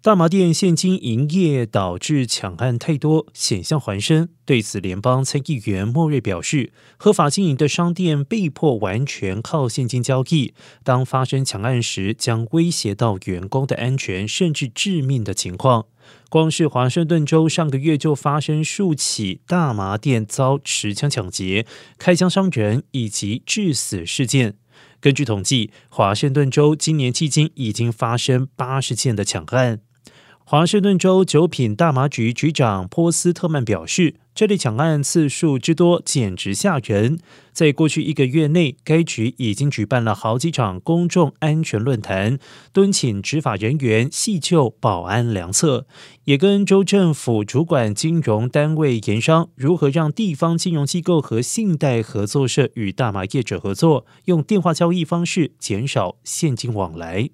大麻店现金营业导致抢案太多，险象环生。对此，联邦参议员莫瑞表示，合法经营的商店被迫完全靠现金交易，当发生抢案时，将威胁到员工的安全，甚至致命的情况。光是华盛顿州上个月就发生数起大麻店遭持枪抢劫、开枪伤人以及致死事件。根据统计，华盛顿州今年迄今已经发生八十件的抢案。华盛顿州酒品大麻局局长波斯特曼表示，这类抢案次数之多简直吓人。在过去一个月内，该局已经举办了好几场公众安全论坛，敦请执法人员细究保安良策，也跟州政府主管金融单位研商如何让地方金融机构和信贷合作社与大麻业者合作，用电话交易方式减少现金往来。